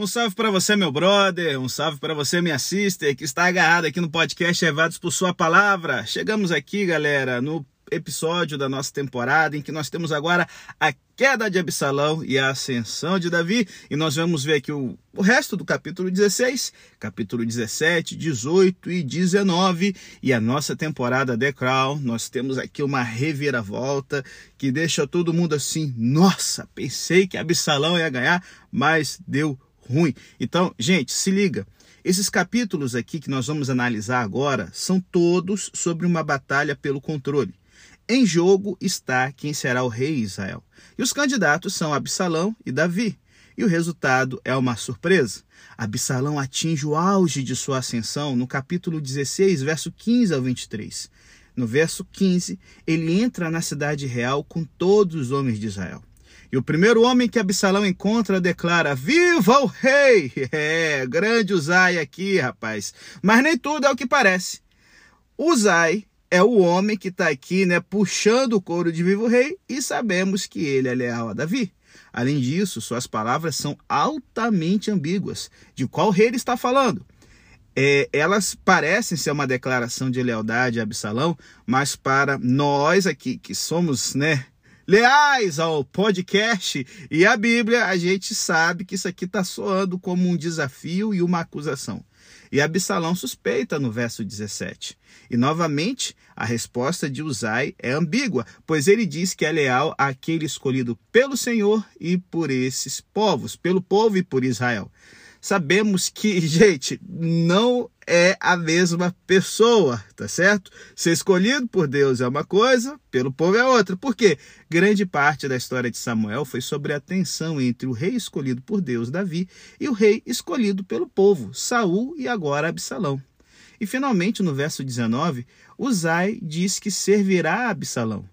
Um salve para você, meu brother, um salve para você, minha sister, que está agarrado aqui no podcast Levados por Sua Palavra. Chegamos aqui, galera, no episódio da nossa temporada em que nós temos agora a queda de Absalão e a ascensão de Davi, e nós vamos ver aqui o, o resto do capítulo 16, capítulo 17, 18 e 19, e a nossa temporada The Crown. Nós temos aqui uma reviravolta que deixa todo mundo assim: nossa, pensei que Absalão ia ganhar, mas deu ruim. Então, gente, se liga. Esses capítulos aqui que nós vamos analisar agora são todos sobre uma batalha pelo controle. Em jogo está quem será o rei Israel. E os candidatos são Absalão e Davi. E o resultado é uma surpresa. Absalão atinge o auge de sua ascensão no capítulo 16, verso 15 ao 23. No verso 15, ele entra na cidade real com todos os homens de Israel. E o primeiro homem que Absalão encontra declara: Viva o rei! É, grande Uzai aqui, rapaz. Mas nem tudo é o que parece. Uzai é o homem que está aqui, né, puxando o couro de vivo rei, e sabemos que ele é leal a Davi. Além disso, suas palavras são altamente ambíguas. De qual rei ele está falando? É, elas parecem ser uma declaração de lealdade a Absalão, mas para nós aqui que somos, né, leais ao podcast e à Bíblia, a gente sabe que isso aqui está soando como um desafio e uma acusação. E Absalão suspeita no verso 17. E novamente, a resposta de Uzai é ambígua, pois ele diz que é leal àquele escolhido pelo Senhor e por esses povos, pelo povo e por Israel sabemos que, gente, não é a mesma pessoa, tá certo? Ser escolhido por Deus é uma coisa, pelo povo é outra. Por quê? Grande parte da história de Samuel foi sobre a tensão entre o rei escolhido por Deus, Davi, e o rei escolhido pelo povo, Saul e agora Absalão. E finalmente, no verso 19, Uzai diz que servirá a Absalão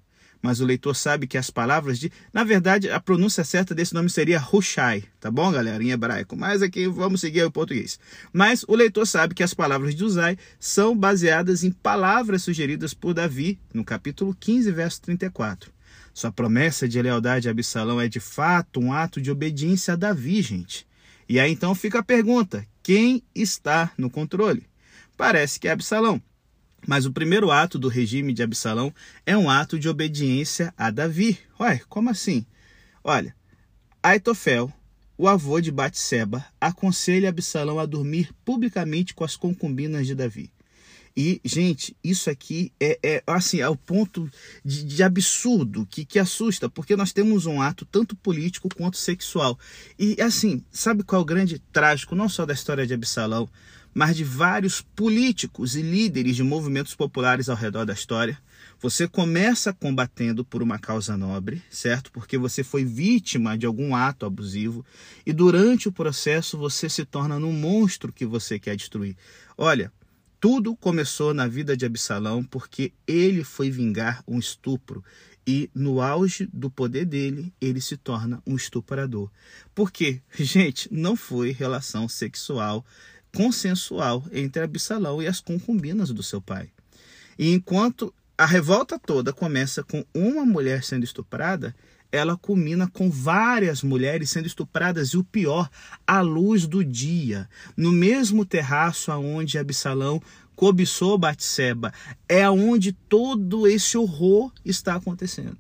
mas o leitor sabe que as palavras de. Na verdade, a pronúncia certa desse nome seria Hushai, tá bom, galera, em hebraico. Mas aqui vamos seguir o português. Mas o leitor sabe que as palavras de Uzai são baseadas em palavras sugeridas por Davi no capítulo 15, verso 34. Sua promessa de lealdade a Absalão é de fato um ato de obediência a Davi, gente. E aí então fica a pergunta: quem está no controle? Parece que é Absalão. Mas o primeiro ato do regime de Absalão é um ato de obediência a Davi. Ué, como assim? Olha, Aitofel, o avô de Batseba, aconselha Absalão a dormir publicamente com as concubinas de Davi. E, gente, isso aqui é, é assim, é o ponto de, de, absurdo que, que assusta, porque nós temos um ato tanto político quanto sexual. E, assim, sabe qual é o grande trágico, não só da história de Absalão, mas de vários políticos e líderes de movimentos populares ao redor da história. Você começa combatendo por uma causa nobre, certo? Porque você foi vítima de algum ato abusivo e durante o processo você se torna no monstro que você quer destruir. Olha, tudo começou na vida de Absalão porque ele foi vingar um estupro e no auge do poder dele, ele se torna um estuprador. Por quê? Gente, não foi relação sexual consensual entre Absalão e as concubinas do seu pai. E enquanto a revolta toda começa com uma mulher sendo estuprada, ela culmina com várias mulheres sendo estupradas e o pior, à luz do dia, no mesmo terraço aonde Absalão cobiçou Batseba, é onde todo esse horror está acontecendo.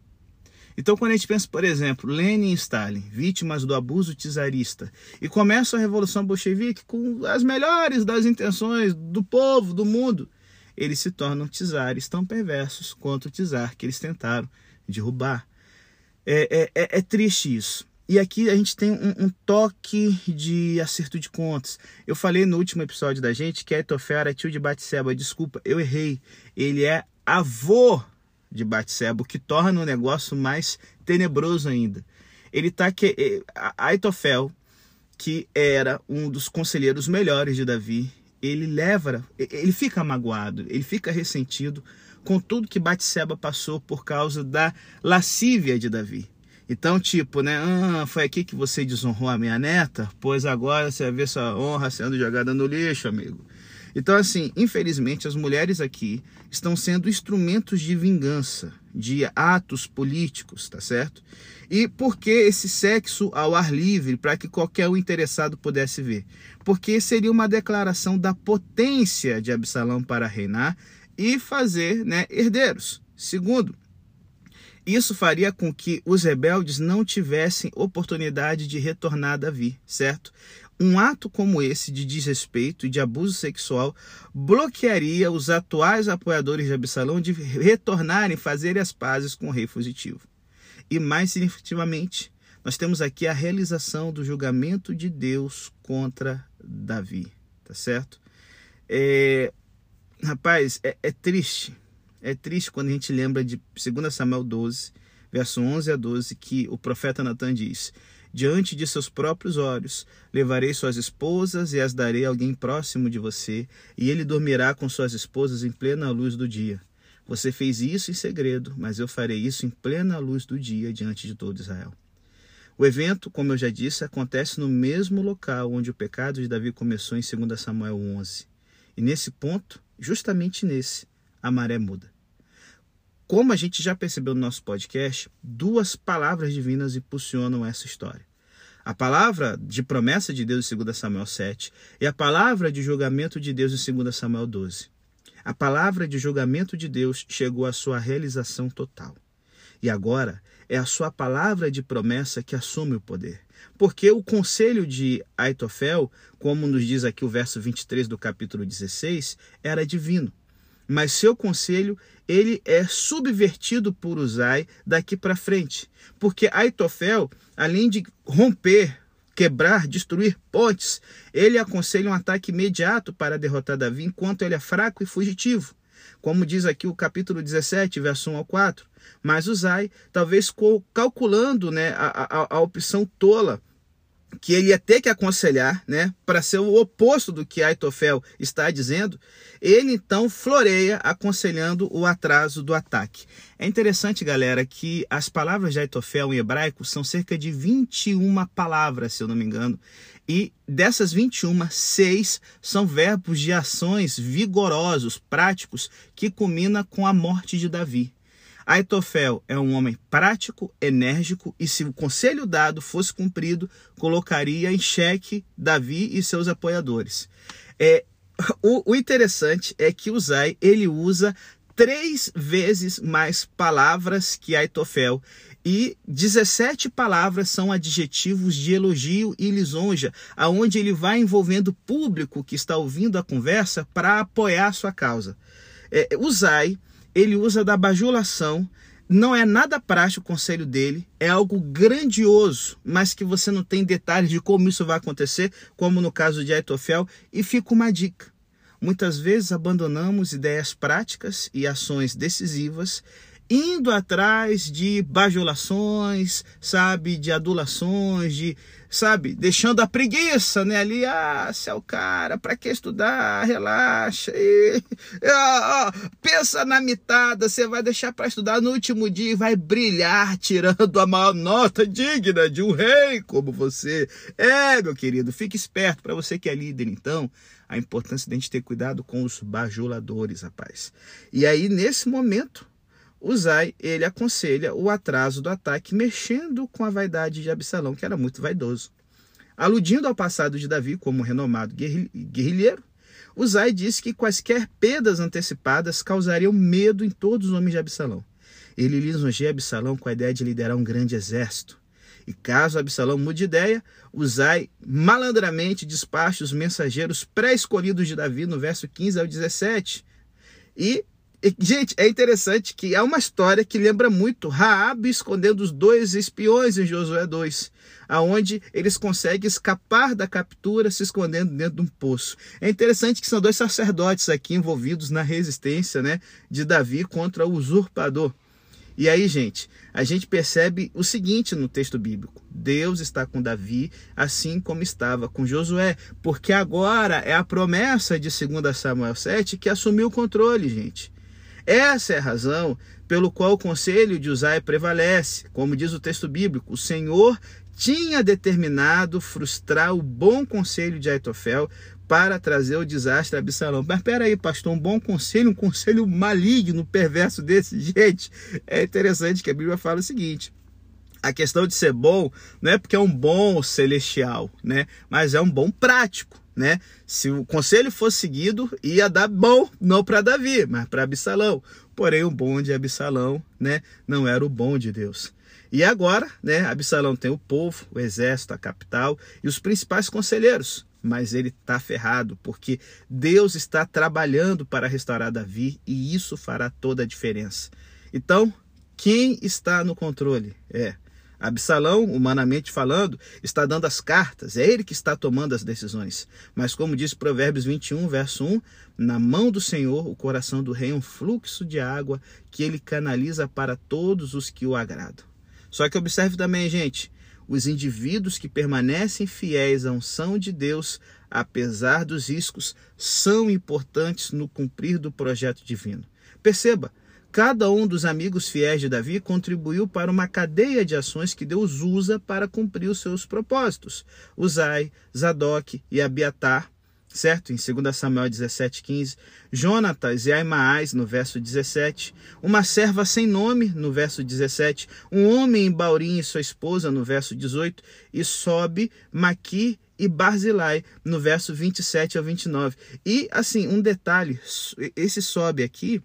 Então, quando a gente pensa, por exemplo, Lenin e Stalin, vítimas do abuso czarista, e começa a Revolução Bolchevique com as melhores das intenções do povo, do mundo, eles se tornam czares tão perversos quanto o czar que eles tentaram derrubar. É, é, é, é triste isso. E aqui a gente tem um, um, toque de acerto de contas. Eu falei no último episódio da gente que Aitofel era tio de Batseba. Desculpa, eu errei. Ele é avô de Batseba, o que torna o negócio mais tenebroso ainda. Ele está que eh, Aitofel, que era um dos conselheiros melhores de Davi, ele leva, ele fica magoado, ele fica ressentido com tudo que Batseba passou por causa da lascívia de Davi. Então, tipo, né? Ah, foi aqui que você desonrou a minha neta? Pois agora você vai ver sua honra sendo jogada no lixo, amigo. Então, assim, infelizmente, as mulheres aqui estão sendo instrumentos de vingança, de atos políticos, tá certo? E por que esse sexo ao ar livre, para que qualquer um interessado pudesse ver? Porque seria uma declaração da potência de Absalão para reinar e fazer né, herdeiros. Segundo, isso faria com que os rebeldes não tivessem oportunidade de retornar a Davi, certo? Um ato como esse de desrespeito e de abuso sexual bloquearia os atuais apoiadores de Absalão de retornarem fazer as pazes com o rei fugitivo. E mais significativamente, nós temos aqui a realização do julgamento de Deus contra Davi, tá certo? É, rapaz, é, é triste é triste quando a gente lembra de 2 Samuel 12, verso 11 a 12, que o profeta Natan diz: Diante de seus próprios olhos, levarei suas esposas e as darei a alguém próximo de você, e ele dormirá com suas esposas em plena luz do dia. Você fez isso em segredo, mas eu farei isso em plena luz do dia diante de todo Israel. O evento, como eu já disse, acontece no mesmo local onde o pecado de Davi começou em 2 Samuel 11. E nesse ponto, justamente nesse, a maré muda. Como a gente já percebeu no nosso podcast, duas palavras divinas impulsionam essa história. A palavra de promessa de Deus em 2 Samuel 7 e a palavra de julgamento de Deus em 2 Samuel 12. A palavra de julgamento de Deus chegou à sua realização total. E agora é a sua palavra de promessa que assume o poder. Porque o conselho de Aitofel, como nos diz aqui o verso 23 do capítulo 16, era divino mas seu conselho ele é subvertido por Uzai daqui para frente, porque Aitofel, além de romper, quebrar, destruir pontes, ele aconselha um ataque imediato para derrotar Davi enquanto ele é fraco e fugitivo. Como diz aqui o capítulo 17, verso 1 ao 4. Mas Uzai, talvez calculando né, a, a, a opção tola que ele ia ter que aconselhar, né, para ser o oposto do que Aitofel está dizendo, ele então floreia aconselhando o atraso do ataque. É interessante, galera, que as palavras de Aitofel em hebraico são cerca de 21 palavras, se eu não me engano, e dessas 21, seis são verbos de ações vigorosos, práticos, que culmina com a morte de Davi. Aitofel é um homem prático, enérgico e, se o conselho dado fosse cumprido, colocaria em xeque Davi e seus apoiadores. É, o, o interessante é que Uzai ele usa três vezes mais palavras que Aitofel e 17 palavras são adjetivos de elogio e lisonja, aonde ele vai envolvendo o público que está ouvindo a conversa para apoiar sua causa. É, Uzai ele usa da bajulação. Não é nada prático o conselho dele, é algo grandioso, mas que você não tem detalhes de como isso vai acontecer, como no caso de Aitofel, e fica uma dica. Muitas vezes abandonamos ideias práticas e ações decisivas indo atrás de bajulações, sabe, de adulações, de, sabe, deixando a preguiça, né, ali, ah, se é o cara, para que estudar, relaxa, e, ah, ah, pensa na mitada, você vai deixar para estudar no último dia e vai brilhar tirando a maior nota digna de um rei como você. É, meu querido, fique esperto, para você que é líder, então, a importância de a gente ter cuidado com os bajuladores, rapaz. E aí, nesse momento, Uzai, ele aconselha o atraso do ataque, mexendo com a vaidade de Absalão, que era muito vaidoso. Aludindo ao passado de Davi como renomado guerrilheiro, Uzai disse que quaisquer perdas antecipadas causariam medo em todos os homens de Absalão. Ele lisonjeia Absalão com a ideia de liderar um grande exército. E caso Absalão mude de ideia, Uzai malandramente despacha os mensageiros pré-escolhidos de Davi no verso 15 ao 17. E gente, é interessante que é uma história que lembra muito Raab escondendo os dois espiões em Josué 2, aonde eles conseguem escapar da captura se escondendo dentro de um poço. É interessante que são dois sacerdotes aqui envolvidos na resistência, né, de Davi contra o usurpador. E aí, gente, a gente percebe o seguinte no texto bíblico: Deus está com Davi, assim como estava com Josué, porque agora é a promessa de 2 Samuel 7 que assumiu o controle, gente. Essa é a razão pelo qual o conselho de Uzai prevalece. Como diz o texto bíblico, o Senhor tinha determinado frustrar o bom conselho de Aitofel para trazer o desastre a Absalão. Mas peraí, pastor, um bom conselho, um conselho maligno, perverso desse? Gente, é interessante que a Bíblia fala o seguinte. A questão de ser bom não é porque é um bom celestial, né? Mas é um bom prático, né? Se o conselho fosse seguido, ia dar bom, não para Davi, mas para Absalão. Porém, o bom de Absalão, né, não era o bom de Deus. E agora, né, Absalão tem o povo, o exército, a capital e os principais conselheiros, mas ele está ferrado, porque Deus está trabalhando para restaurar Davi e isso fará toda a diferença. Então, quem está no controle? É Absalão, humanamente falando, está dando as cartas, é ele que está tomando as decisões. Mas, como diz Provérbios 21, verso 1, na mão do Senhor o coração do rei é um fluxo de água que ele canaliza para todos os que o agradam. Só que observe também, gente, os indivíduos que permanecem fiéis à unção de Deus, apesar dos riscos, são importantes no cumprir do projeto divino. Perceba, cada um dos amigos fiéis de Davi contribuiu para uma cadeia de ações que Deus usa para cumprir os seus propósitos. Uzai, Zadok e Abiatar certo? Em 2 Samuel 17,15. Jonatas e Aimaas, no verso 17. Uma serva sem nome, no verso 17. Um homem em Baurim e sua esposa, no verso 18. E Sobe, Maqui e Barzilai, no verso 27 ao 29. E, assim, um detalhe: esse Sobe aqui,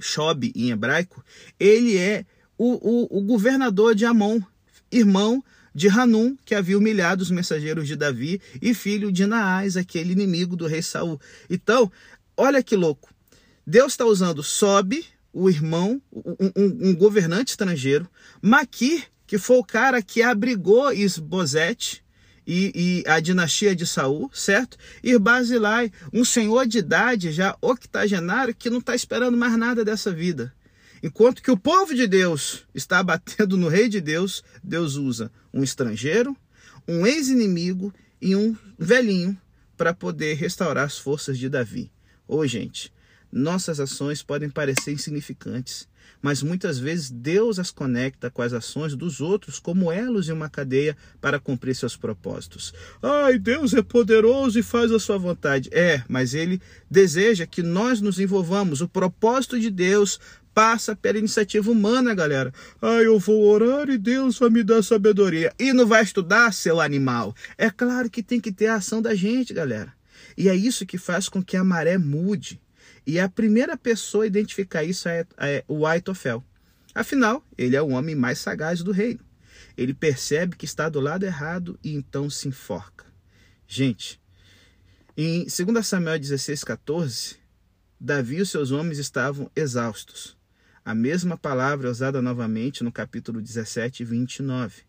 Shob em hebraico, ele é o, o, o governador de Amon, irmão de Hanum, que havia humilhado os mensageiros de Davi, e filho de Naás, aquele inimigo do rei Saul. Então, olha que louco. Deus está usando Sob, o irmão, um, um, um, governante estrangeiro, Maquir, que foi o cara que abrigou Isbosete e, e a dinastia de Saul, certo? E Basilai, um senhor de idade já octogenário que não está esperando mais nada dessa vida. Enquanto que o povo de Deus está batendo no rei de Deus, Deus usa um estrangeiro, um ex-inimigo e um velhinho para poder restaurar as forças de Davi. Ô, gente, nossas ações podem parecer insignificantes, mas muitas vezes Deus as conecta com as ações dos outros como elos em uma cadeia para cumprir seus propósitos. Ai, Deus é poderoso e faz a sua vontade. É, mas ele deseja que nós nos envolvamos. O propósito de Deus passa pela iniciativa humana, galera. Ah, eu vou orar e Deus vai me dar sabedoria. E não vai estudar, seu animal. É claro que tem que ter a ação da gente, galera. E é isso que faz com que a maré mude. E a primeira pessoa a identificar isso é, é o Aitofel. Afinal, ele é o homem mais sagaz do reino. Ele percebe que está do lado errado e então se enforca. Gente, em 2 Samuel 16, 14, Davi e os seus homens estavam exaustos. A mesma palavra é usada novamente no capítulo 17, 29.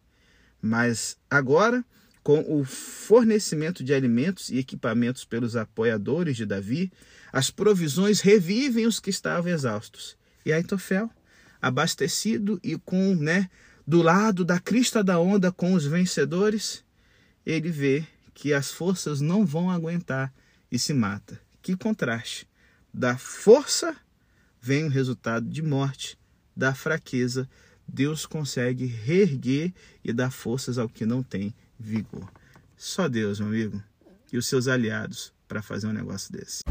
Mas agora, com o fornecimento de alimentos e equipamentos pelos apoiadores de Davi, as provisões revivem os que estavam exaustos. E Aitofel, abastecido e com, né, do lado da crista da onda com os vencedores, ele vê que as forças não vão aguentar e se mata. Que contraste da força vem o resultado de morte, da fraqueza. Deus consegue reerguer e dar forças ao que não tem vigor. Só Deus, meu amigo, e os seus aliados para fazer um negócio desse.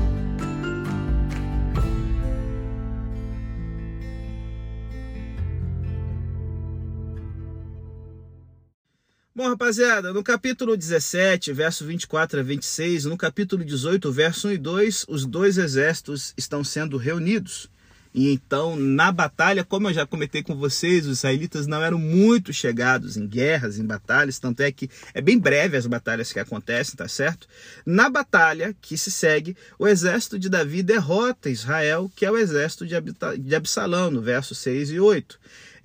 Bom, rapaziada, no capítulo 17, verso 24 a 26, no capítulo 18, verso 1 e 2, os dois exércitos estão sendo reunidos. E então, na batalha, como eu já comentei com vocês, os israelitas não eram muito chegados em guerras, em batalhas, tanto é que é bem breve as batalhas que acontecem, tá certo? Na batalha que se segue, o exército de Davi derrota Israel, que é o exército de Absalão, no verso 6 e 8.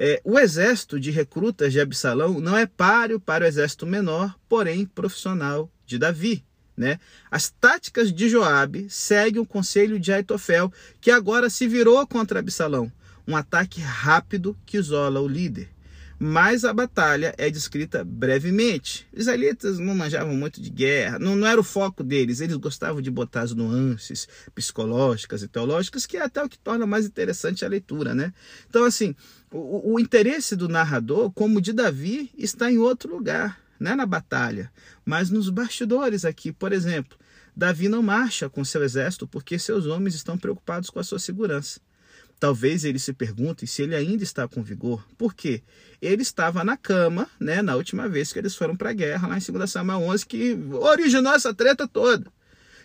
É, o exército de recrutas de Absalão não é páreo para o exército menor, porém profissional de Davi. Né? As táticas de Joabe seguem o conselho de Aitofel, que agora se virou contra Absalão, um ataque rápido que isola o líder. Mas a batalha é descrita brevemente. Os israelitas não manjavam muito de guerra, não, não era o foco deles, eles gostavam de botar as nuances psicológicas e teológicas, que é até o que torna mais interessante a leitura. Né? Então, assim, o, o interesse do narrador, como de Davi, está em outro lugar, não é na batalha, mas nos bastidores aqui. Por exemplo, Davi não marcha com seu exército porque seus homens estão preocupados com a sua segurança. Talvez ele se pergunte se ele ainda está com vigor. Por quê? Ele estava na cama, né, na última vez que eles foram para a guerra, lá em 2 Samuel 11, que originou essa treta toda.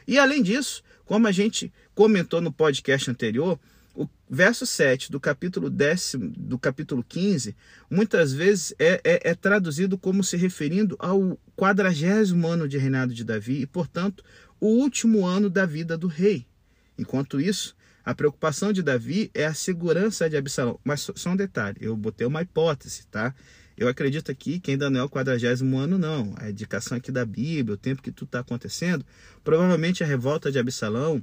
E além disso, como a gente comentou no podcast anterior, o verso 7 do capítulo 10, do capítulo 15, muitas vezes é, é, é traduzido como se referindo ao quadragésimo ano de reinado de Davi e, portanto, o último ano da vida do rei. Enquanto isso, a preocupação de Davi é a segurança de Absalão. Mas só um detalhe, eu botei uma hipótese, tá? Eu acredito aqui que ainda não é o quadragésimo ano, não. A indicação aqui da Bíblia, o tempo que tudo está acontecendo, provavelmente a revolta de Absalão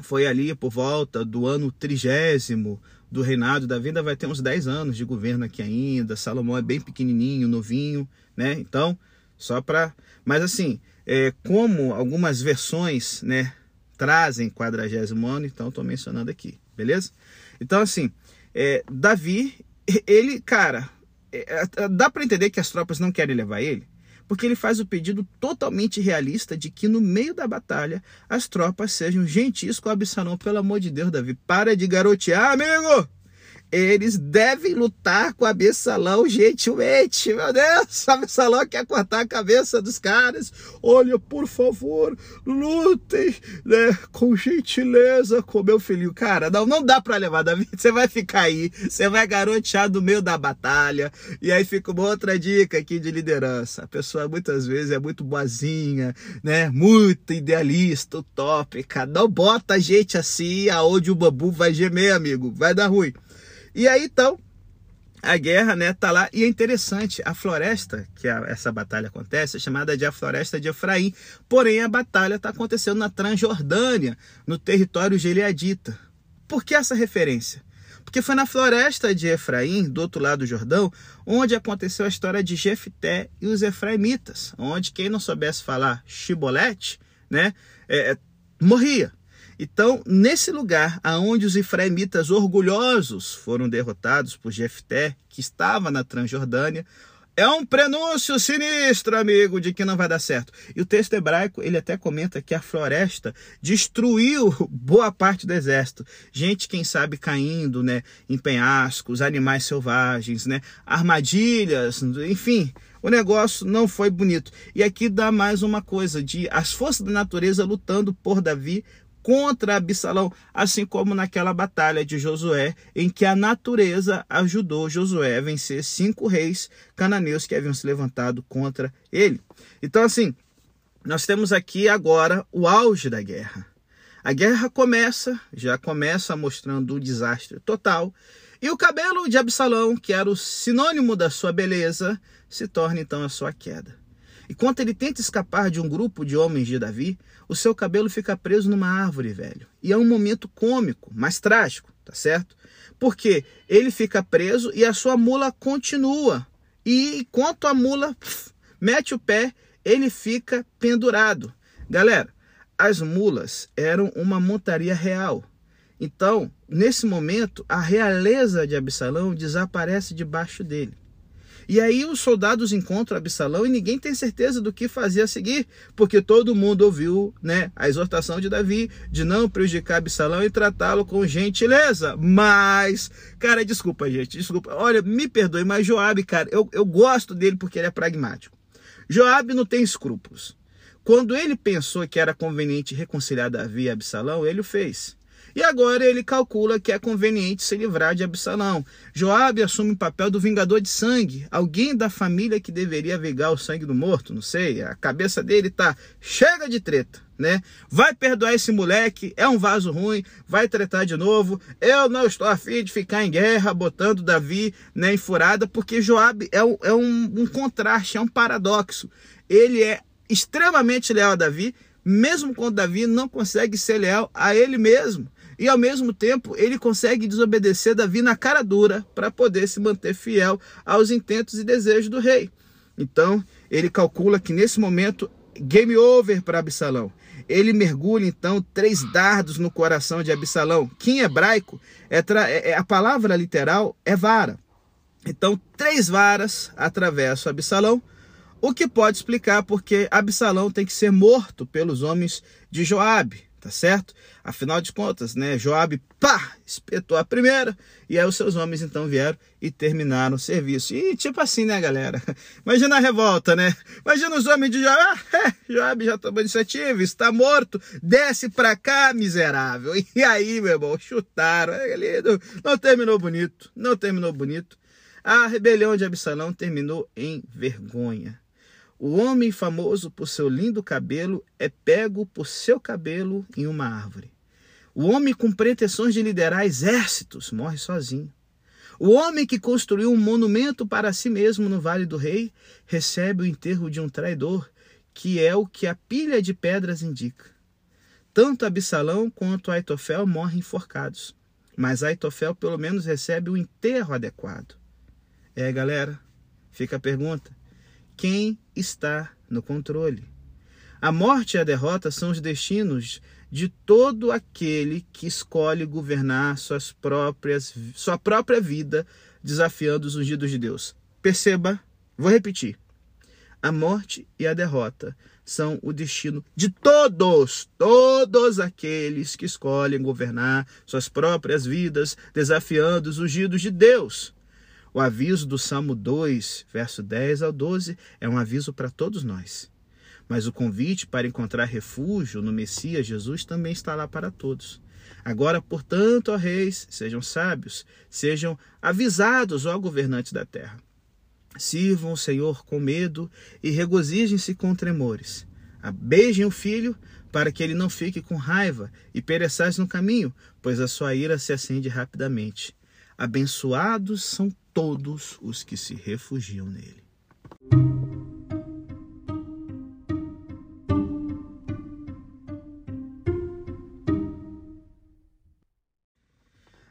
foi ali por volta do ano trigésimo do reinado. Davi ainda vai ter uns 10 anos de governo aqui ainda. Salomão é bem pequenininho, novinho, né? Então, só para... Mas assim, é, como algumas versões, né, trazem quadragésimo ano, então estou mencionando aqui, beleza? Então, assim, é, Davi, ele, cara, é, é dá para entender que as tropas não querem levar ele, porque ele faz o pedido totalmente realista de que no meio da batalha as tropas sejam gentis com Absalão. Pelo amor de Deus, Davi, para de garotear, amigo! Eles devem lutar com Absalão gentilmente. Meu Deus, Absalão quer cortar a cabeça dos caras. Olha, por favor, lutem né, com gentileza com meu filhinho. Cara, não, não dá para levar, Davi. Você vai ficar aí, você vai garotear no meio da batalha. E aí fica uma outra dica aqui de liderança. A pessoa muitas vezes é muito boazinha, né? Muito idealista, utópica. Não bota a gente assim aonde o bambu vai gemer, amigo. Vai dar ruim. E aí então, a guerra, né, tá lá. E é interessante, a floresta que a, essa batalha acontece é chamada de a floresta de Efraim. Porém, a batalha está acontecendo na Transjordânia, no território gileadita. Por que essa referência? Porque foi na floresta de Efraim, do outro lado do Jordão, onde aconteceu a história de Jefté e os efraimitas, onde quem não soubesse falar chibolete, né, é, é morria. Então, nesse lugar aonde os efraimitas orgulhosos foram derrotados por Jefté, que estava na Transjordânia, é um prenúncio sinistro, amigo, de que não vai dar certo. E o texto hebraico, ele até comenta que a floresta destruiu boa parte do exército. Gente, quem sabe, caindo, né, em penhascos, animais selvagens, né, armadilhas, enfim, o negócio não foi bonito. E aqui dá mais uma coisa de as forças da natureza lutando por Davi contra Absalão, assim como naquela batalha de Josué, em que a natureza ajudou Josué a vencer cinco reis cananeus que haviam se levantado contra ele. Então, assim, nós temos aqui agora o auge da guerra. A guerra começa, já começa mostrando o desastre total, e o cabelo de Absalão, que era o sinônimo da sua beleza, se torna então a sua queda. Enquanto ele tenta escapar de um grupo de homens de Davi, o seu cabelo fica preso numa árvore, velho. E é um momento cômico, mas trágico, tá certo? Porque ele fica preso e a sua mula continua. E enquanto a mula mete o pé, ele fica pendurado. Galera, as mulas eram uma montaria real. Então, nesse momento, a realeza de Absalão desaparece debaixo dele. E aí os soldados encontram Absalão e ninguém tem certeza do que fazer a seguir, porque todo mundo ouviu né, a exortação de Davi de não prejudicar Absalão e tratá-lo com gentileza. Mas, cara, desculpa, gente, desculpa. Olha, me perdoe, mas Joabe, cara, eu, eu gosto dele porque ele é pragmático. Joabe não tem escrúpulos. Quando ele pensou que era conveniente reconciliar Davi e Absalão, ele o fez. E agora ele calcula que é conveniente se livrar de Absalão. Joabe assume o papel do vingador de sangue, alguém da família que deveria vingar o sangue do morto, não sei. A cabeça dele tá chega de treta, né? Vai perdoar esse moleque, é um vaso ruim, vai tretar de novo. Eu não estou afim de ficar em guerra, botando Davi né, em furada, porque Joabe é, um, é um, um contraste, é um paradoxo. Ele é extremamente leal a Davi, mesmo quando Davi não consegue ser leal a ele mesmo. E ao mesmo tempo, ele consegue desobedecer Davi na cara dura para poder se manter fiel aos intentos e desejos do rei. Então, ele calcula que nesse momento, game over para Absalão. Ele mergulha então três dardos no coração de Absalão, que em hebraico é, é, é a palavra literal é vara. Então, três varas atravessam Absalão, o que pode explicar porque Absalão tem que ser morto pelos homens de Joabe, tá certo? Afinal de contas, né, Joabe, pá, espetou a primeira, e aí os seus homens então vieram e terminaram o serviço. E tipo assim, né, galera? Imagina a revolta, né? Imagina os homens de Joabe, ah, é, já tomou iniciativa, está morto, desce pra cá, miserável. E aí, meu irmão, chutaram, é, não, não terminou bonito, não terminou bonito. A rebelião de Absalão terminou em vergonha. O homem famoso por seu lindo cabelo é pego por seu cabelo em uma árvore. O homem com pretensões de liderar exércitos morre sozinho. O homem que construiu um monumento para si mesmo no Vale do Rei recebe o enterro de um traidor, que é o que a pilha de pedras indica. Tanto Absalão quanto Aitofel morrem enforcados, mas Aitofel pelo menos recebe o enterro adequado. É, galera, fica a pergunta: quem está no controle. A morte e a derrota são os destinos de todo aquele que escolhe governar suas próprias, sua própria vida, desafiando os ungidos de Deus. Perceba, vou repetir. A morte e a derrota são o destino de todos, todos aqueles que escolhem governar suas próprias vidas, desafiando os ungidos de Deus. O aviso do Salmo 2, verso 10 ao 12, é um aviso para todos nós. Mas o convite para encontrar refúgio no Messias Jesus também está lá para todos. Agora, portanto, ó reis, sejam sábios, sejam avisados, ó governantes da terra. Sirvam o Senhor com medo e regozijem-se com tremores. Beijem o filho para que ele não fique com raiva e pereçais no caminho, pois a sua ira se acende rapidamente. Abençoados são todos os que se refugiam nele.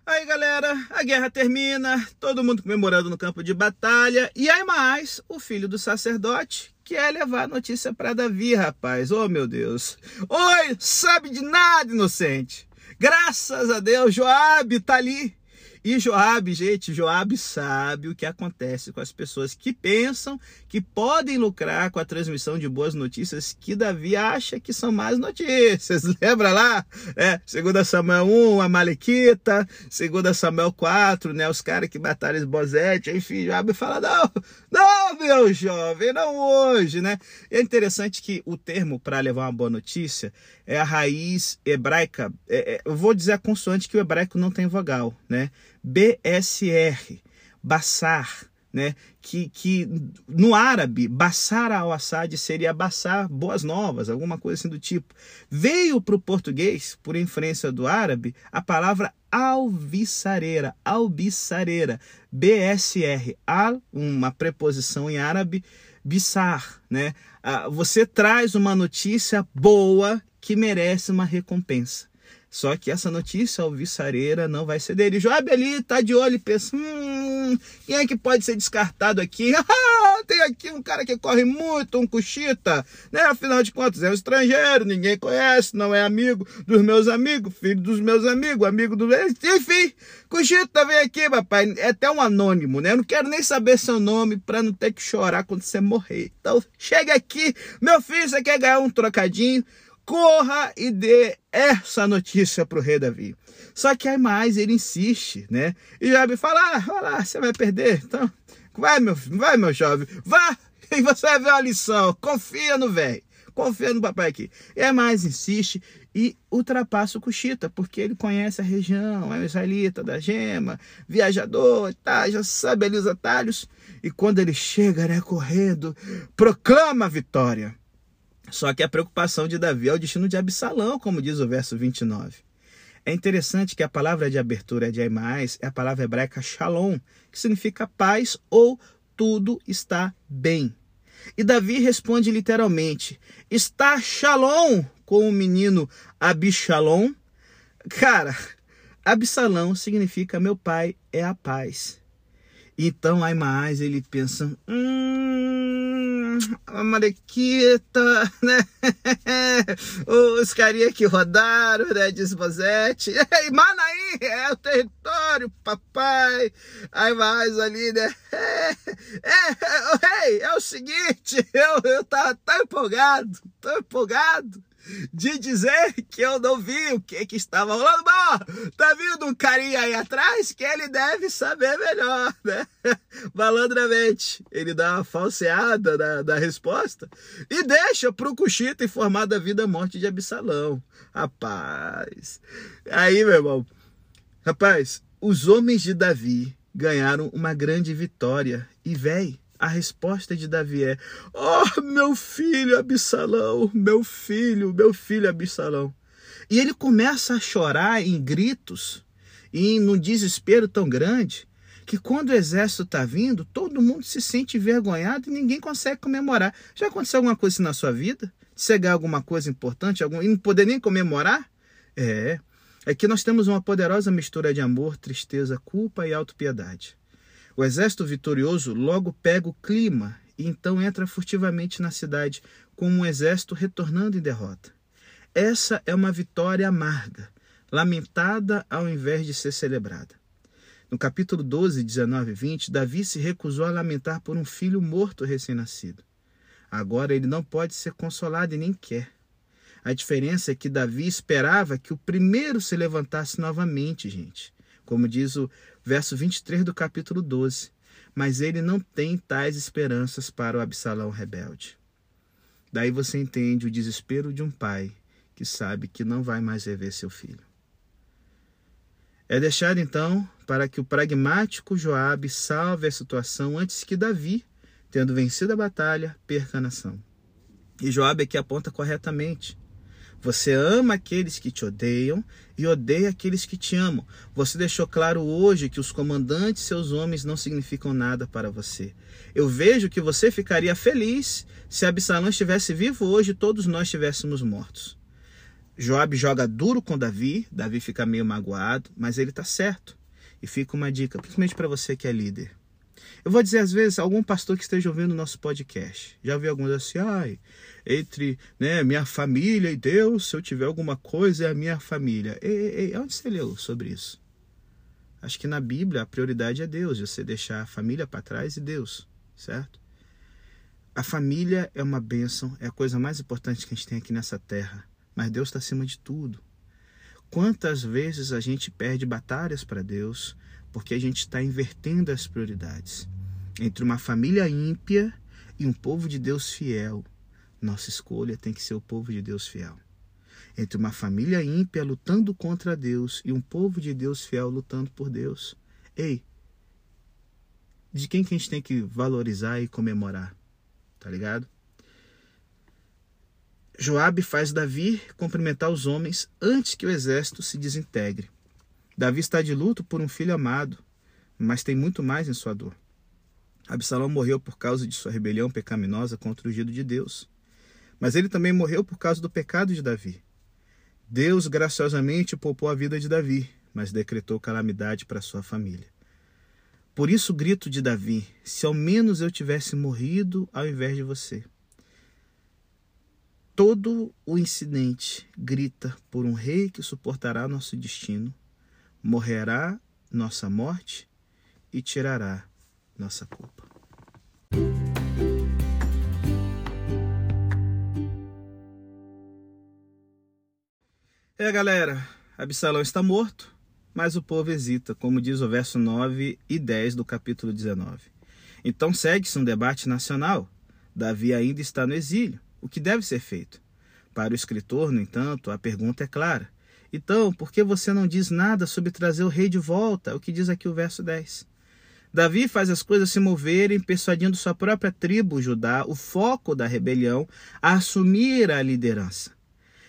Aí galera, a guerra termina, todo mundo comemorando no campo de batalha, e aí mais o filho do sacerdote quer levar a notícia para Davi, rapaz. Oh meu Deus! Oi, sabe de nada, inocente! Graças a Deus, Joabe tá ali e Joabe, gente, Joabe sabe o que acontece com as pessoas que pensam que podem lucrar com a transmissão de boas notícias que Davi acha que são más notícias. Lembra lá? É, segundo Samuel 1, a Malequita, segundo Samuel 4, né, os caras que mataram Esbozete, enfim, Joabe fala, não, não, meu jovem, não hoje, né? E é interessante que o termo para levar uma boa notícia é a raiz hebraica, é, é, eu vou dizer a consoante que o hebraico não tem vogal, né? BSR, Bassar, né? Que, que no árabe, Bassar al-Assad seria Bassar Boas Novas, alguma coisa assim do tipo. Veio para o português, por inferência do árabe, a palavra alvissareira, alvissareira, BSR, al, uma preposição em árabe, bissar, né? Ah, você traz uma notícia boa que merece uma recompensa. Só que essa notícia alvissareira não vai ser dele. Joab ali tá de olho e pensa: hum, quem é que pode ser descartado aqui? Ah, tem aqui um cara que corre muito, um cuxita, né? Afinal de contas, é um estrangeiro, ninguém conhece, não é amigo dos meus amigos, filho dos meus amigos, amigo do. Enfim, cuxita vem aqui, papai. É até um anônimo, né? Eu não quero nem saber seu nome para não ter que chorar quando você morrer. Então, chega aqui, meu filho, você quer ganhar um trocadinho? Corra e dê essa notícia para o rei Davi. Só que aí mais ele insiste, né? E Job fala: ah, vai lá, você vai perder. Então, vai, meu vai, meu jovem, vá e você vai ver uma lição. Confia no velho, confia no papai aqui. Aí mais insiste e ultrapassa o Cuxita, porque ele conhece a região, é um israelita da gema, viajador, tá, já sabe ali os atalhos. E quando ele chega, né, correndo, proclama a vitória. Só que a preocupação de Davi é o destino de Absalão, como diz o verso 29. É interessante que a palavra de abertura de Aimais é a palavra hebraica shalom, que significa paz ou tudo está bem. E Davi responde literalmente: Está shalom com o menino Abishalom? Cara, Absalão significa meu pai é a paz. Então Aimais ele pensa: hum, a Mariquita, né? Os carinha que rodaram, né? De Esbozete. E Manaim, é o território, papai. Aí mais ali, né? É, é, é, é o seguinte, eu, eu tá, tá empolgado, tô empolgado de dizer que eu não vi o que que estava rolando. Bom, tá vindo um carinha aí atrás que ele deve saber melhor, né? Malandramente, ele dá uma falseada da, da resposta e deixa pro Cuxita informar da vida e morte de Absalão. Rapaz, aí, meu irmão, rapaz, os homens de Davi ganharam uma grande vitória e, véi, a resposta de Davi é: Oh, meu filho Absalão, meu filho, meu filho Absalão. E ele começa a chorar em gritos e num desespero tão grande que quando o exército está vindo, todo mundo se sente envergonhado e ninguém consegue comemorar. Já aconteceu alguma coisa assim na sua vida? Cegar alguma coisa importante algum, e não poder nem comemorar? É. É que nós temos uma poderosa mistura de amor, tristeza, culpa e autopiedade. O exército vitorioso logo pega o clima e então entra furtivamente na cidade, como um exército retornando em derrota. Essa é uma vitória amarga, lamentada ao invés de ser celebrada. No capítulo 12, 19 e 20, Davi se recusou a lamentar por um filho morto recém-nascido. Agora ele não pode ser consolado e nem quer. A diferença é que Davi esperava que o primeiro se levantasse novamente, gente. Como diz o verso 23 do capítulo 12. Mas ele não tem tais esperanças para o Absalão rebelde. Daí você entende o desespero de um pai que sabe que não vai mais rever seu filho. É deixado então para que o pragmático Joabe salve a situação antes que Davi, tendo vencido a batalha, perca a nação. E Joabe aqui aponta corretamente. Você ama aqueles que te odeiam e odeia aqueles que te amam. Você deixou claro hoje que os comandantes, seus homens, não significam nada para você. Eu vejo que você ficaria feliz se Absalão estivesse vivo hoje e todos nós estivéssemos mortos. Joab joga duro com Davi, Davi fica meio magoado, mas ele está certo. E fica uma dica, principalmente para você que é líder. Eu vou dizer às vezes, algum pastor que esteja ouvindo o nosso podcast, já vi alguns assim, ai, entre né, minha família e Deus, se eu tiver alguma coisa, é a minha família. Ei, ei, onde você leu sobre isso? Acho que na Bíblia a prioridade é Deus, você deixar a família para trás e Deus, certo? A família é uma bênção, é a coisa mais importante que a gente tem aqui nessa terra, mas Deus está acima de tudo. Quantas vezes a gente perde batalhas para Deus porque a gente está invertendo as prioridades entre uma família ímpia e um povo de Deus fiel? Nossa escolha tem que ser o povo de Deus fiel. Entre uma família ímpia lutando contra Deus e um povo de Deus fiel lutando por Deus. Ei, de quem que a gente tem que valorizar e comemorar? Tá ligado? Joabe faz Davi cumprimentar os homens antes que o exército se desintegre. Davi está de luto por um filho amado, mas tem muito mais em sua dor. Absalão morreu por causa de sua rebelião pecaminosa contra o ungido de Deus. Mas ele também morreu por causa do pecado de Davi. Deus graciosamente poupou a vida de Davi, mas decretou calamidade para sua família. Por isso o grito de Davi: se ao menos eu tivesse morrido ao invés de você. Todo o incidente grita por um rei que suportará nosso destino, morrerá nossa morte e tirará nossa culpa. É, galera, Absalão está morto, mas o povo hesita, como diz o verso 9 e 10 do capítulo 19. Então segue-se um debate nacional. Davi ainda está no exílio. O que deve ser feito? Para o escritor, no entanto, a pergunta é clara. Então, por que você não diz nada sobre trazer o rei de volta? O que diz aqui o verso 10. Davi faz as coisas se moverem, persuadindo sua própria tribo, Judá, o foco da rebelião, a assumir a liderança.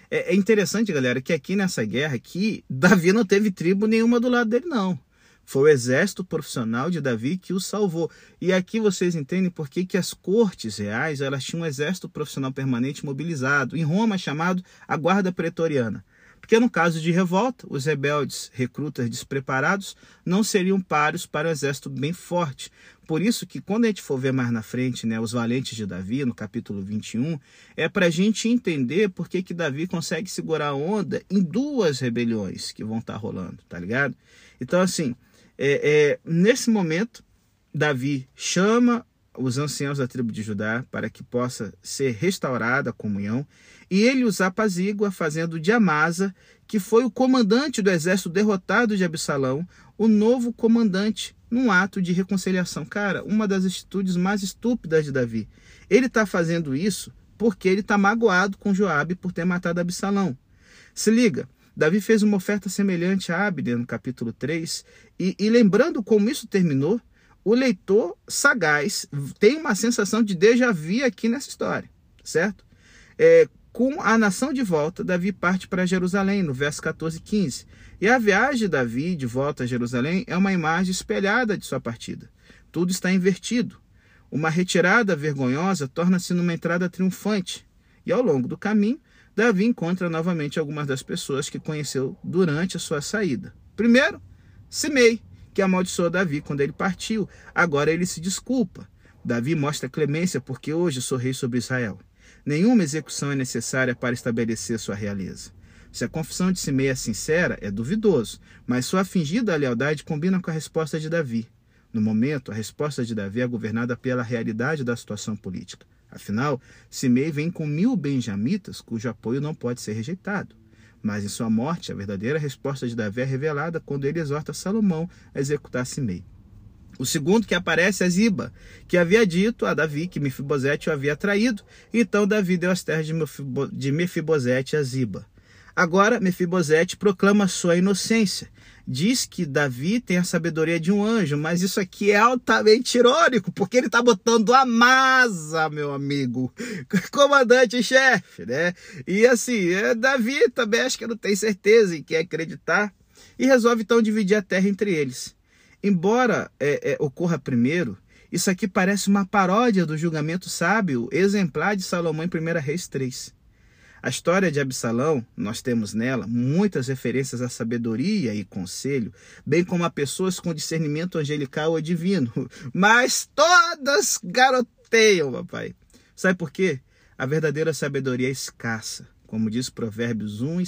É, é interessante, galera, que aqui nessa guerra aqui, Davi não teve tribo nenhuma do lado dele, não. Foi o exército profissional de Davi que o salvou. E aqui vocês entendem por que, que as cortes reais elas tinham um exército profissional permanente mobilizado, em Roma chamado a Guarda Pretoriana. Porque no caso de revolta, os rebeldes recrutas despreparados não seriam páreos para um exército bem forte. por isso que quando a gente for ver mais na frente, né, os valentes de Davi, no capítulo 21, é para a gente entender por que, que Davi consegue segurar a onda em duas rebeliões que vão estar tá rolando, tá ligado? Então, assim, é, é, nesse momento, Davi chama os anciãos da tribo de Judá para que possa ser restaurada a comunhão, e ele os apazigua, fazendo de Amasa, que foi o comandante do exército derrotado de Absalão, o novo comandante, num ato de reconciliação. Cara, uma das atitudes mais estúpidas de Davi. Ele está fazendo isso porque ele está magoado com Joabe por ter matado Absalão. Se liga, Davi fez uma oferta semelhante a Abner no capítulo 3, e, e lembrando como isso terminou, o leitor sagaz tem uma sensação de déjà vu aqui nessa história, certo? É, com a nação de volta, Davi parte para Jerusalém, no verso 14 e 15. E a viagem de Davi de volta a Jerusalém é uma imagem espelhada de sua partida. Tudo está invertido. Uma retirada vergonhosa torna-se numa entrada triunfante. E ao longo do caminho, Davi encontra novamente algumas das pessoas que conheceu durante a sua saída. Primeiro, Simei, que amaldiçoou Davi quando ele partiu. Agora ele se desculpa. Davi mostra clemência porque hoje sou rei sobre Israel. Nenhuma execução é necessária para estabelecer sua realeza. Se a confissão de Simei é sincera, é duvidoso, mas sua fingida lealdade combina com a resposta de Davi. No momento, a resposta de Davi é governada pela realidade da situação política. Afinal, Simei vem com mil benjamitas cujo apoio não pode ser rejeitado. Mas em sua morte, a verdadeira resposta de Davi é revelada quando ele exorta Salomão a executar Simei. O segundo que aparece é Ziba, que havia dito a Davi que Mefibosete o havia traído. Então Davi deu as terras de Mefibosete a Ziba. Agora Mefibosete proclama sua inocência. Diz que Davi tem a sabedoria de um anjo, mas isso aqui é altamente irônico, porque ele está botando a Masa, meu amigo, comandante-chefe, né? E assim, é, Davi também acho que não tem certeza e quer acreditar, e resolve então dividir a terra entre eles. Embora é, é, ocorra primeiro, isso aqui parece uma paródia do julgamento sábio exemplar de Salomão em 1 Reis 3. A história de Absalão, nós temos nela muitas referências à sabedoria e conselho, bem como a pessoas com discernimento angelical ou divino, mas todas garoteiam, papai. Sabe por quê? A verdadeira sabedoria é escassa como diz Provérbios 1,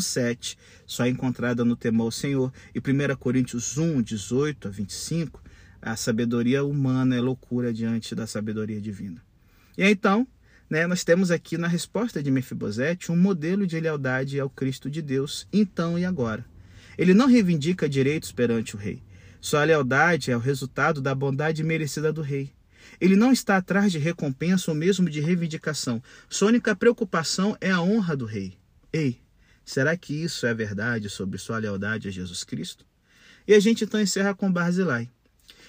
7, só é encontrada no temor ao Senhor. E 1 Coríntios 1, 18 a 25, a sabedoria humana é loucura diante da sabedoria divina. E então, né, nós temos aqui na resposta de Mefibosete um modelo de lealdade ao Cristo de Deus, então e agora. Ele não reivindica direitos perante o rei. Sua lealdade é o resultado da bondade merecida do rei. Ele não está atrás de recompensa ou mesmo de reivindicação. Sua única preocupação é a honra do rei. Ei, será que isso é verdade sobre sua lealdade a Jesus Cristo? E a gente então encerra com Barzilai.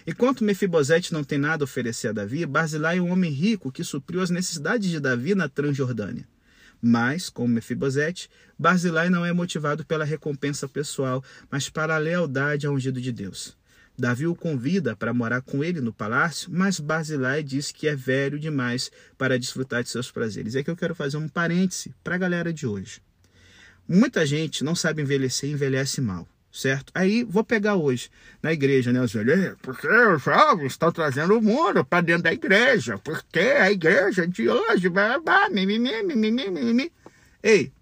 Enquanto Mefibosete não tem nada a oferecer a Davi, Barzilai é um homem rico que supriu as necessidades de Davi na Transjordânia. Mas, como Mefibosete, Barzilai não é motivado pela recompensa pessoal, mas para a lealdade ao ungido de Deus. Davi o convida para morar com ele no palácio, mas Barzilai diz que é velho demais para desfrutar de seus prazeres. É que eu quero fazer um parêntese para a galera de hoje. Muita gente não sabe envelhecer e envelhece mal, certo? Aí vou pegar hoje na igreja, né? Os velhos, porque os jovens estão trazendo o mundo para dentro da igreja, porque a igreja de hoje vai. Ei,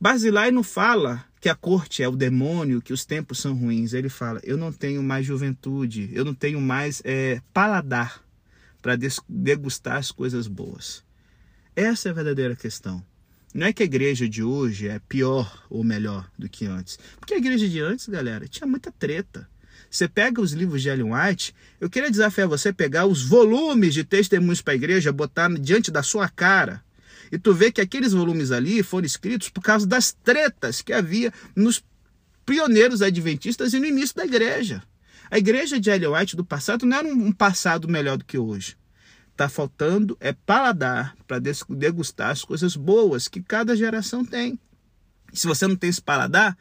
Barzilai não fala que a corte é o demônio, que os tempos são ruins. Ele fala: Eu não tenho mais juventude, eu não tenho mais é, paladar para degustar as coisas boas. Essa é a verdadeira questão. Não é que a igreja de hoje é pior ou melhor do que antes. Porque a igreja de antes, galera, tinha muita treta. Você pega os livros de Ellen White, eu queria desafiar você a pegar os volumes de testemunhos para a igreja, botar diante da sua cara e tu vê que aqueles volumes ali foram escritos por causa das tretas que havia nos pioneiros adventistas e no início da igreja. A igreja de Ellen White do passado não era um passado melhor do que hoje. Está faltando é paladar para degustar as coisas boas que cada geração tem. se você não tem esse paladar,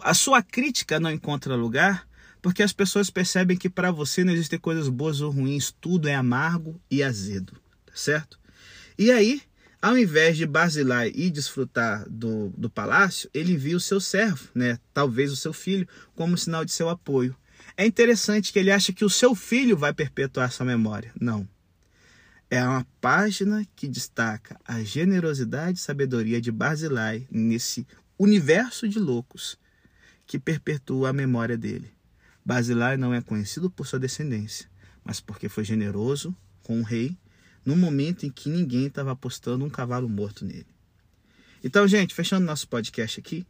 a sua crítica não encontra lugar, porque as pessoas percebem que para você não existem coisas boas ou ruins, tudo é amargo e azedo, tá certo? E aí, ao invés de basilar e desfrutar do, do palácio, ele envia o seu servo, né, talvez o seu filho, como sinal de seu apoio. É interessante que ele acha que o seu filho vai perpetuar essa memória. Não. É uma página que destaca a generosidade e sabedoria de Barzilai nesse universo de loucos que perpetua a memória dele. Barzilai não é conhecido por sua descendência, mas porque foi generoso com o rei no momento em que ninguém estava apostando um cavalo morto nele. Então, gente, fechando nosso podcast aqui,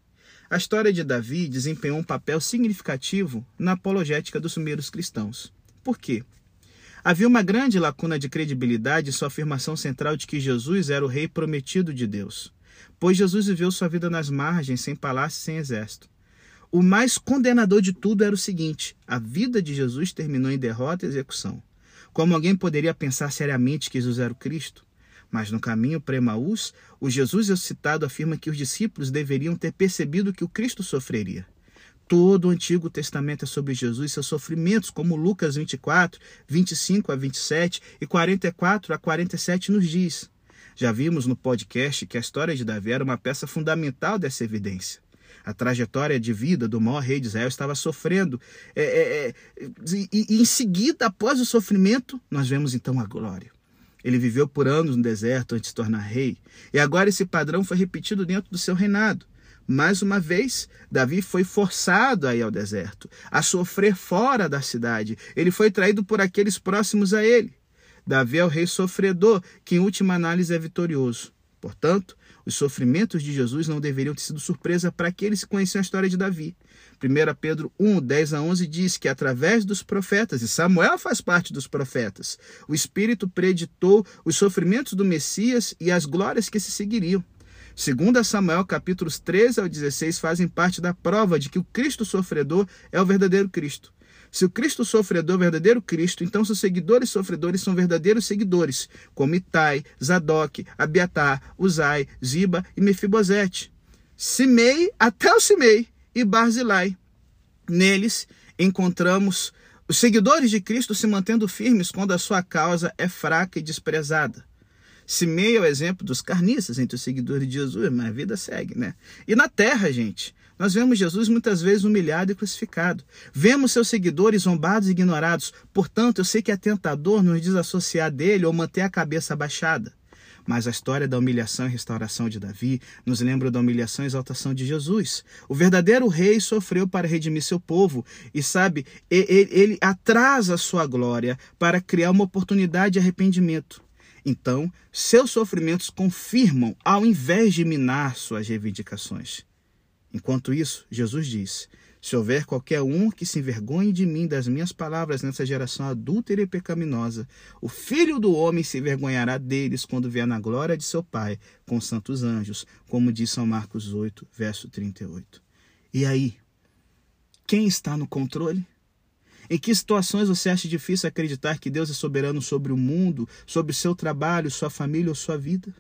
a história de Davi desempenhou um papel significativo na apologética dos primeiros cristãos. Por quê? Havia uma grande lacuna de credibilidade em sua afirmação central de que Jesus era o rei prometido de Deus, pois Jesus viveu sua vida nas margens, sem palácio sem exército. O mais condenador de tudo era o seguinte: a vida de Jesus terminou em derrota e execução. Como alguém poderia pensar seriamente que Jesus era o Cristo? Mas no caminho para Emaús, o Jesus citado afirma que os discípulos deveriam ter percebido que o Cristo sofreria. Todo o Antigo Testamento é sobre Jesus e seus sofrimentos, como Lucas 24, 25 a 27 e 44 a 47 nos diz. Já vimos no podcast que a história de Davi era uma peça fundamental dessa evidência. A trajetória de vida do maior rei de Israel estava sofrendo. É, é, é, e, e em seguida, após o sofrimento, nós vemos então a glória. Ele viveu por anos no deserto antes de se tornar rei. E agora esse padrão foi repetido dentro do seu reinado. Mais uma vez, Davi foi forçado a ir ao deserto, a sofrer fora da cidade. Ele foi traído por aqueles próximos a ele. Davi é o rei sofredor, que em última análise é vitorioso. Portanto, os sofrimentos de Jesus não deveriam ter sido surpresa para aqueles que conheciam a história de Davi. 1 Pedro 1, 10 a 11 diz que através dos profetas, e Samuel faz parte dos profetas, o Espírito preditou os sofrimentos do Messias e as glórias que se seguiriam. Segundo Samuel, capítulos 13 ao 16 fazem parte da prova de que o Cristo sofredor é o verdadeiro Cristo. Se o Cristo sofredor é verdadeiro Cristo, então seus seguidores sofredores são verdadeiros seguidores, como Itai, Zadok, Abiatar, Uzai, Ziba e Mefibosete. Simei até o Simei e Barzilai. Neles encontramos os seguidores de Cristo se mantendo firmes quando a sua causa é fraca e desprezada. Simei é o exemplo dos carniças entre os seguidores de Jesus, mas a vida segue, né? E na terra, gente, nós vemos Jesus muitas vezes humilhado e crucificado. Vemos seus seguidores zombados e ignorados. Portanto, eu sei que é tentador nos desassociar dele ou manter a cabeça abaixada. Mas a história da humilhação e restauração de Davi nos lembra da humilhação e exaltação de Jesus. O verdadeiro rei sofreu para redimir seu povo e, sabe, ele, atrasa sua glória para criar uma oportunidade de arrependimento. Então, seus sofrimentos confirmam ao invés de minar suas reivindicações. Enquanto isso, Jesus diz: Se houver qualquer um que se envergonhe de mim, das minhas palavras nessa geração adúltera e pecaminosa, o filho do homem se envergonhará deles quando vier na glória de seu Pai com os santos anjos, como diz São Marcos 8, verso 38. E aí? Quem está no controle? Em que situações você acha difícil acreditar que Deus é soberano sobre o mundo, sobre o seu trabalho, sua família ou sua vida?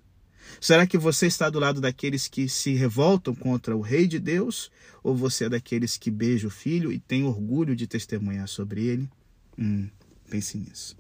Será que você está do lado daqueles que se revoltam contra o Rei de Deus? Ou você é daqueles que beija o filho e tem orgulho de testemunhar sobre ele? Hum, pense nisso.